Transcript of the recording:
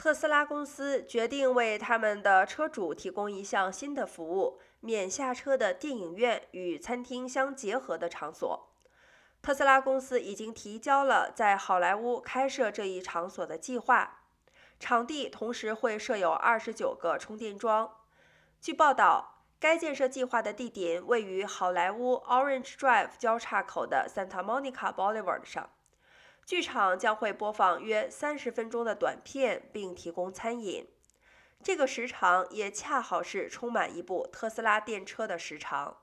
特斯拉公司决定为他们的车主提供一项新的服务：免下车的电影院与餐厅相结合的场所。特斯拉公司已经提交了在好莱坞开设这一场所的计划，场地同时会设有二十九个充电桩。据报道，该建设计划的地点位于好莱坞 Orange Drive 交叉口的 Santa Monica Boulevard 上。剧场将会播放约三十分钟的短片，并提供餐饮。这个时长也恰好是充满一部特斯拉电车的时长。